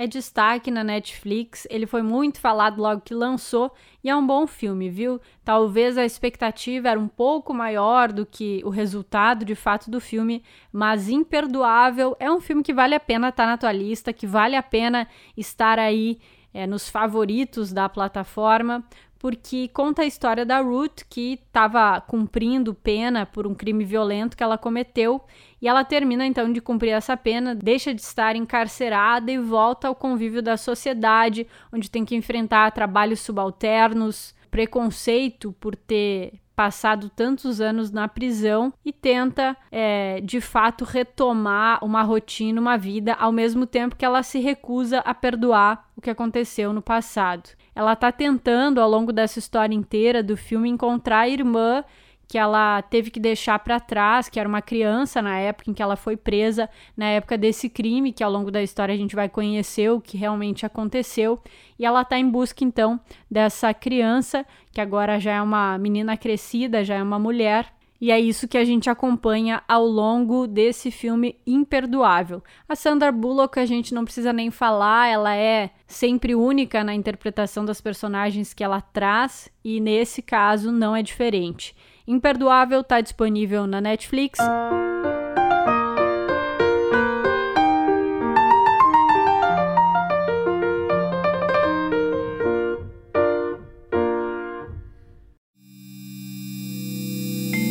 é destaque na Netflix. Ele foi muito falado logo que lançou e é um bom filme, viu? Talvez a expectativa era um pouco maior do que o resultado de fato do filme, mas imperdoável. É um filme que vale a pena estar tá na tua lista, que vale a pena estar aí é, nos favoritos da plataforma, porque conta a história da Ruth, que estava cumprindo pena por um crime violento que ela cometeu, e ela termina então de cumprir essa pena, deixa de estar encarcerada e volta ao convívio da sociedade, onde tem que enfrentar trabalhos subalternos, preconceito por ter passado tantos anos na prisão e tenta, é, de fato, retomar uma rotina, uma vida, ao mesmo tempo que ela se recusa a perdoar o que aconteceu no passado. Ela tá tentando, ao longo dessa história inteira do filme, encontrar a irmã que ela teve que deixar para trás, que era uma criança na época em que ela foi presa, na época desse crime, que ao longo da história a gente vai conhecer o que realmente aconteceu, e ela está em busca então dessa criança, que agora já é uma menina crescida, já é uma mulher, e é isso que a gente acompanha ao longo desse filme imperdoável. A Sandra Bullock, a gente não precisa nem falar, ela é sempre única na interpretação das personagens que ela traz, e nesse caso não é diferente. Imperdoável está disponível na Netflix.